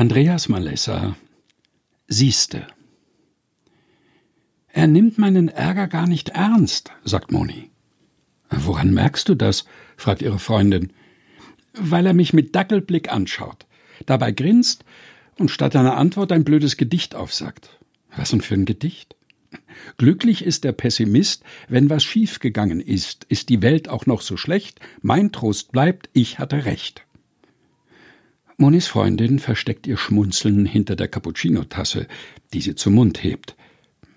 Andreas Malessa Siehste. Er nimmt meinen Ärger gar nicht ernst, sagt Moni. Woran merkst du das? fragt ihre Freundin. Weil er mich mit Dackelblick anschaut, dabei grinst und statt einer Antwort ein blödes Gedicht aufsagt. Was denn für ein Gedicht? Glücklich ist der Pessimist, wenn was schiefgegangen ist, ist die Welt auch noch so schlecht, mein Trost bleibt, ich hatte recht. Monis Freundin versteckt ihr Schmunzeln hinter der Cappuccino-Tasse, die sie zum Mund hebt.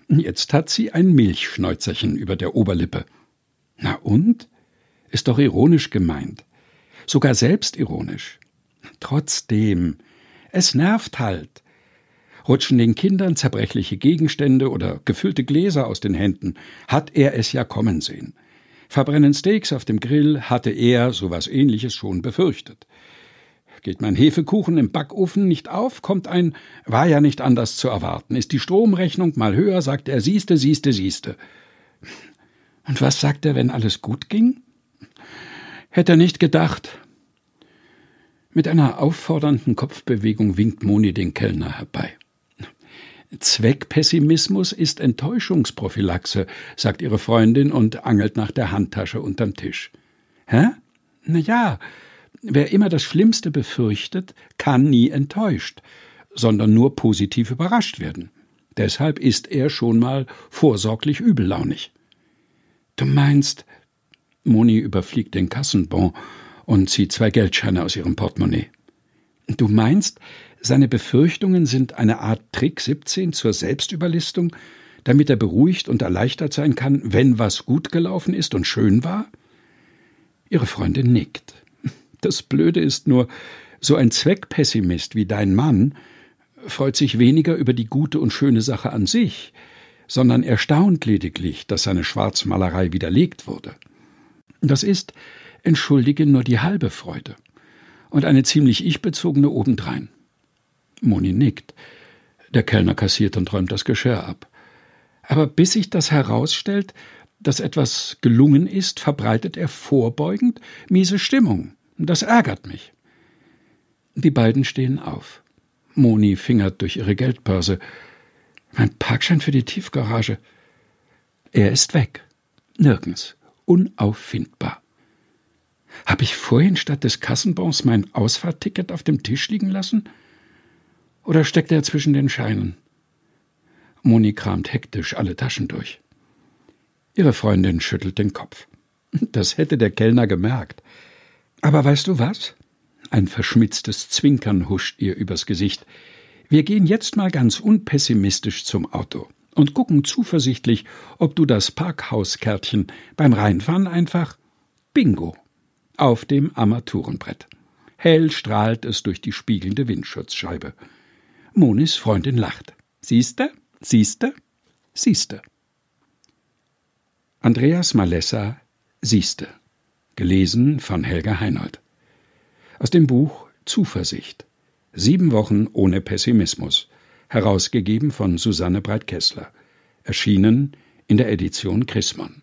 Jetzt hat sie ein Milchschnäuzerchen über der Oberlippe. Na und? Ist doch ironisch gemeint. Sogar selbstironisch. Trotzdem, es nervt halt. Rutschen den Kindern zerbrechliche Gegenstände oder gefüllte Gläser aus den Händen, hat er es ja kommen sehen. Verbrennen Steaks auf dem Grill hatte er sowas ähnliches schon befürchtet. Geht mein Hefekuchen im Backofen nicht auf, kommt ein war ja nicht anders zu erwarten. Ist die Stromrechnung mal höher, sagt er siehste, siehste, siehste. Und was sagt er, wenn alles gut ging? Hätte er nicht gedacht. Mit einer auffordernden Kopfbewegung winkt Moni den Kellner herbei. Zweckpessimismus ist Enttäuschungsprophylaxe, sagt ihre Freundin und angelt nach der Handtasche unterm Tisch. Hä? Na ja, wer immer das Schlimmste befürchtet, kann nie enttäuscht, sondern nur positiv überrascht werden. Deshalb ist er schon mal vorsorglich übellaunig. Du meinst, Moni überfliegt den Kassenbon und zieht zwei Geldscheine aus ihrem Portemonnaie. Du meinst, seine Befürchtungen sind eine Art Trick 17 zur Selbstüberlistung, damit er beruhigt und erleichtert sein kann, wenn was gut gelaufen ist und schön war? Ihre Freundin nickt. Das Blöde ist nur, so ein Zweckpessimist wie dein Mann freut sich weniger über die gute und schöne Sache an sich, sondern erstaunt lediglich, dass seine Schwarzmalerei widerlegt wurde. Das ist, entschuldige, nur die halbe Freude und eine ziemlich ich-bezogene obendrein. Moni nickt. Der Kellner kassiert und räumt das Geschirr ab. Aber bis sich das herausstellt, dass etwas gelungen ist, verbreitet er vorbeugend miese Stimmung. Das ärgert mich. Die beiden stehen auf. Moni fingert durch ihre Geldbörse. Mein Parkschein für die Tiefgarage. Er ist weg. Nirgends. Unauffindbar. Hab ich vorhin statt des Kassenbons mein Ausfahrtticket auf dem Tisch liegen lassen? Oder steckt er zwischen den Scheinen? Moni kramt hektisch alle Taschen durch. Ihre Freundin schüttelt den Kopf. Das hätte der Kellner gemerkt. Aber weißt du was? Ein verschmitztes Zwinkern huscht ihr übers Gesicht. Wir gehen jetzt mal ganz unpessimistisch zum Auto und gucken zuversichtlich, ob du das Parkhauskärtchen beim Reinfahren einfach Bingo auf dem Armaturenbrett. Hell strahlt es durch die spiegelnde Windschutzscheibe. Monis Freundin lacht. Siehste? Siehste? Siehste. Andreas Malessa Siehste. Gelesen von Helga Heinold. Aus dem Buch Zuversicht. Sieben Wochen ohne Pessimismus. Herausgegeben von Susanne Breit-Kessler. Erschienen in der Edition Chrismon.